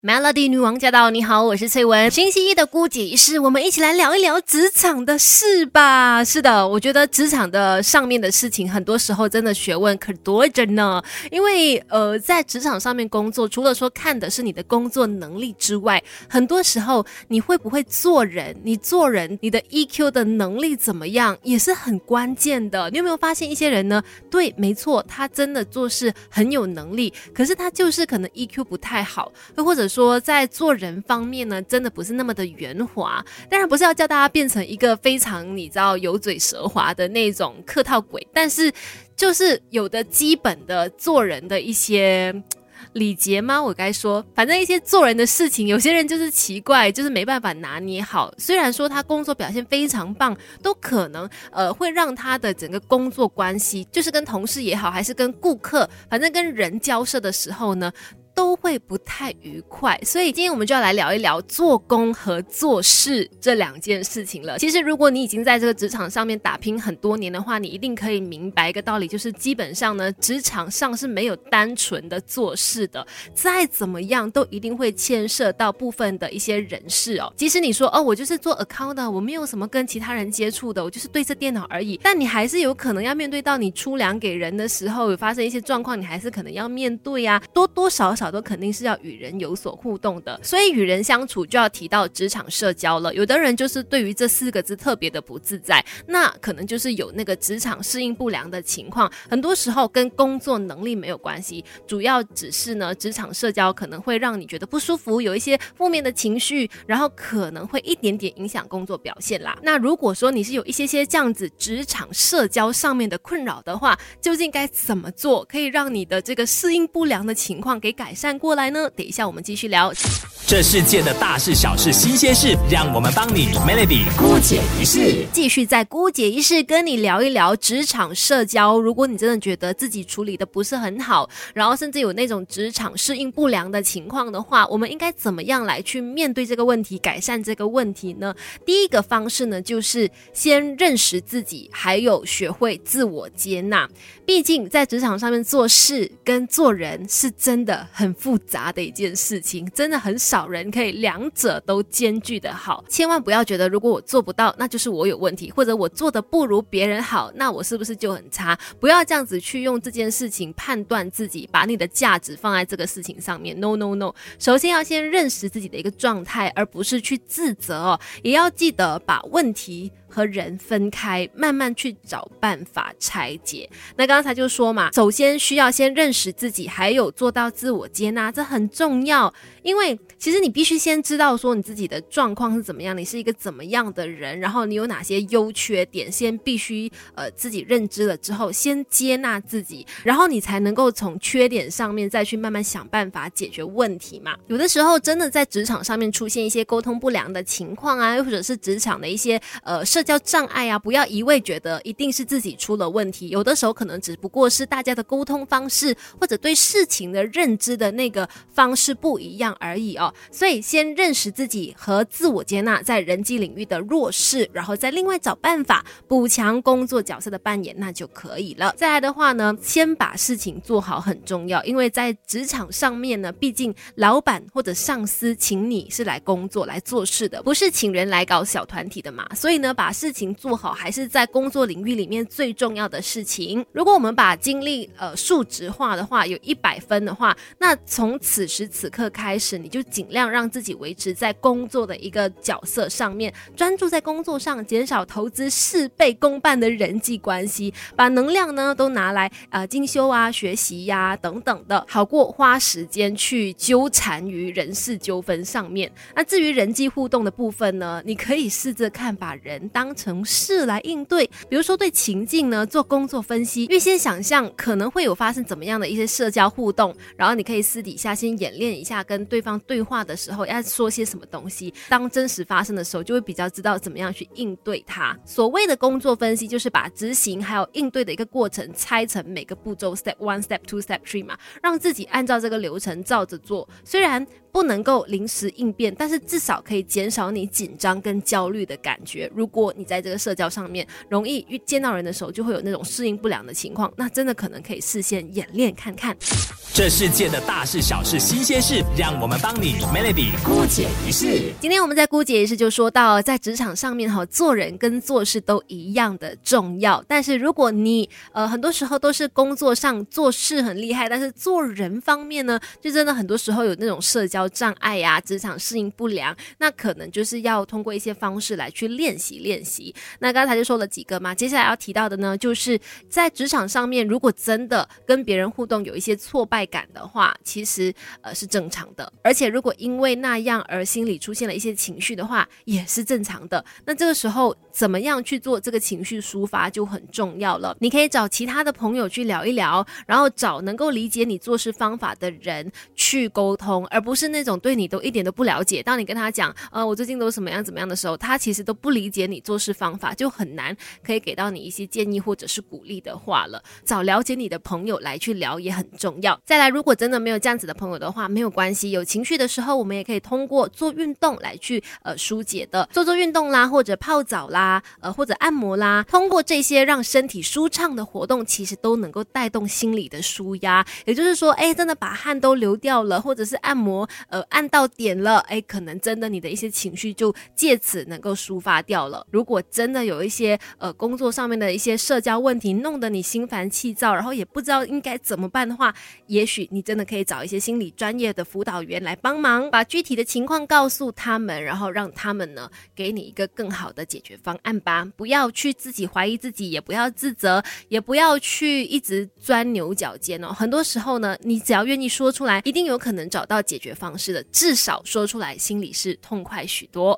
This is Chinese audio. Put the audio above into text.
Melody 女王驾到！你好，我是翠文。星期一的姑姐仪式，我们一起来聊一聊职场的事吧。是的，我觉得职场的上面的事情，很多时候真的学问可多着呢。因为呃，在职场上面工作，除了说看的是你的工作能力之外，很多时候你会不会做人，你做人你的 EQ 的能力怎么样，也是很关键的。你有没有发现一些人呢？对，没错，他真的做事很有能力，可是他就是可能 EQ 不太好，又或者。说在做人方面呢，真的不是那么的圆滑。当然不是要叫大家变成一个非常你知道油嘴舌滑的那种客套鬼，但是就是有的基本的做人的一些礼节吗？我该说，反正一些做人的事情，有些人就是奇怪，就是没办法拿捏好。虽然说他工作表现非常棒，都可能呃会让他的整个工作关系，就是跟同事也好，还是跟顾客，反正跟人交涉的时候呢。都会不太愉快，所以今天我们就要来聊一聊做工和做事这两件事情了。其实，如果你已经在这个职场上面打拼很多年的话，你一定可以明白一个道理，就是基本上呢，职场上是没有单纯的做事的，再怎么样都一定会牵涉到部分的一些人事哦。即使你说哦，我就是做 account 的，我没有什么跟其他人接触的，我就是对着电脑而已，但你还是有可能要面对到你出粮给人的时候有发生一些状况，你还是可能要面对呀，多多少少。都肯定是要与人有所互动的，所以与人相处就要提到职场社交了。有的人就是对于这四个字特别的不自在，那可能就是有那个职场适应不良的情况。很多时候跟工作能力没有关系，主要只是呢职场社交可能会让你觉得不舒服，有一些负面的情绪，然后可能会一点点影响工作表现啦。那如果说你是有一些些这样子职场社交上面的困扰的话，究竟该怎么做可以让你的这个适应不良的情况给改？善过来呢？等一下，我们继续聊这世界的大事、小事、新鲜事，让我们帮你 Melody 姑姐一事。继续在姑姐一事跟你聊一聊职场社交。如果你真的觉得自己处理的不是很好，然后甚至有那种职场适应不良的情况的话，我们应该怎么样来去面对这个问题，改善这个问题呢？第一个方式呢，就是先认识自己，还有学会自我接纳。毕竟在职场上面做事跟做人是真的很。很复杂的一件事情，真的很少人可以两者都兼具的好。千万不要觉得，如果我做不到，那就是我有问题，或者我做的不如别人好，那我是不是就很差？不要这样子去用这件事情判断自己，把你的价值放在这个事情上面。No No No，首先要先认识自己的一个状态，而不是去自责哦。也要记得把问题。和人分开，慢慢去找办法拆解。那刚才就说嘛，首先需要先认识自己，还有做到自我接纳，这很重要。因为其实你必须先知道说你自己的状况是怎么样，你是一个怎么样的人，然后你有哪些优缺点，先必须呃自己认知了之后，先接纳自己，然后你才能够从缺点上面再去慢慢想办法解决问题嘛。有的时候真的在职场上面出现一些沟通不良的情况啊，又或者是职场的一些呃。社交障碍啊，不要一味觉得一定是自己出了问题，有的时候可能只不过是大家的沟通方式或者对事情的认知的那个方式不一样而已哦。所以先认识自己和自我接纳在人际领域的弱势，然后再另外找办法补强工作角色的扮演，那就可以了。再来的话呢，先把事情做好很重要，因为在职场上面呢，毕竟老板或者上司请你是来工作来做事的，不是请人来搞小团体的嘛，所以呢，把把事情做好，还是在工作领域里面最重要的事情。如果我们把精力呃数值化的话，有一百分的话，那从此时此刻开始，你就尽量让自己维持在工作的一个角色上面，专注在工作上，减少投资事倍功半的人际关系，把能量呢都拿来呃进修啊、学习呀等等的，好过花时间去纠缠于人事纠纷上面。那至于人际互动的部分呢，你可以试着看把人。当成事来应对，比如说对情境呢做工作分析，预先想象可能会有发生怎么样的一些社交互动，然后你可以私底下先演练一下跟对方对话的时候要说些什么东西，当真实发生的时候就会比较知道怎么样去应对它。所谓的工作分析就是把执行还有应对的一个过程拆成每个步骤，step one、step two、step three 嘛，让自己按照这个流程照着做。虽然不能够临时应变，但是至少可以减少你紧张跟焦虑的感觉。如果你在这个社交上面容易遇见到人的时候就会有那种适应不良的情况，那真的可能可以事先演练看看。这世界的大事小事新鲜事，让我们帮你 Melody 姑解一世。今天我们在姑解一世就说到，在职场上面哈，做人跟做事都一样的重要。但是如果你呃很多时候都是工作上做事很厉害，但是做人方面呢，就真的很多时候有那种社交障碍呀，职场适应不良，那可能就是要通过一些方式来去练习练习。那刚才就说了几个嘛，接下来要提到的呢，就是在职场上面，如果真的跟别人互动有一些挫败。感的话，其实呃是正常的，而且如果因为那样而心里出现了一些情绪的话，也是正常的。那这个时候怎么样去做这个情绪抒发就很重要了。你可以找其他的朋友去聊一聊，然后找能够理解你做事方法的人去沟通，而不是那种对你都一点都不了解。当你跟他讲，呃，我最近都什么样怎么样的时候，他其实都不理解你做事方法，就很难可以给到你一些建议或者是鼓励的话了。找了解你的朋友来去聊也很重要。再来，如果真的没有这样子的朋友的话，没有关系。有情绪的时候，我们也可以通过做运动来去呃疏解的，做做运动啦，或者泡澡啦，呃或者按摩啦，通过这些让身体舒畅的活动，其实都能够带动心理的舒压。也就是说，哎，真的把汗都流掉了，或者是按摩呃按到点了，哎，可能真的你的一些情绪就借此能够抒发掉了。如果真的有一些呃工作上面的一些社交问题，弄得你心烦气躁，然后也不知道应该怎么办的话，也许你真的可以找一些心理专业的辅导员来帮忙，把具体的情况告诉他们，然后让他们呢给你一个更好的解决方案吧。不要去自己怀疑自己，也不要自责，也不要去一直钻牛角尖哦。很多时候呢，你只要愿意说出来，一定有可能找到解决方方式的。至少说出来，心里是痛快许多。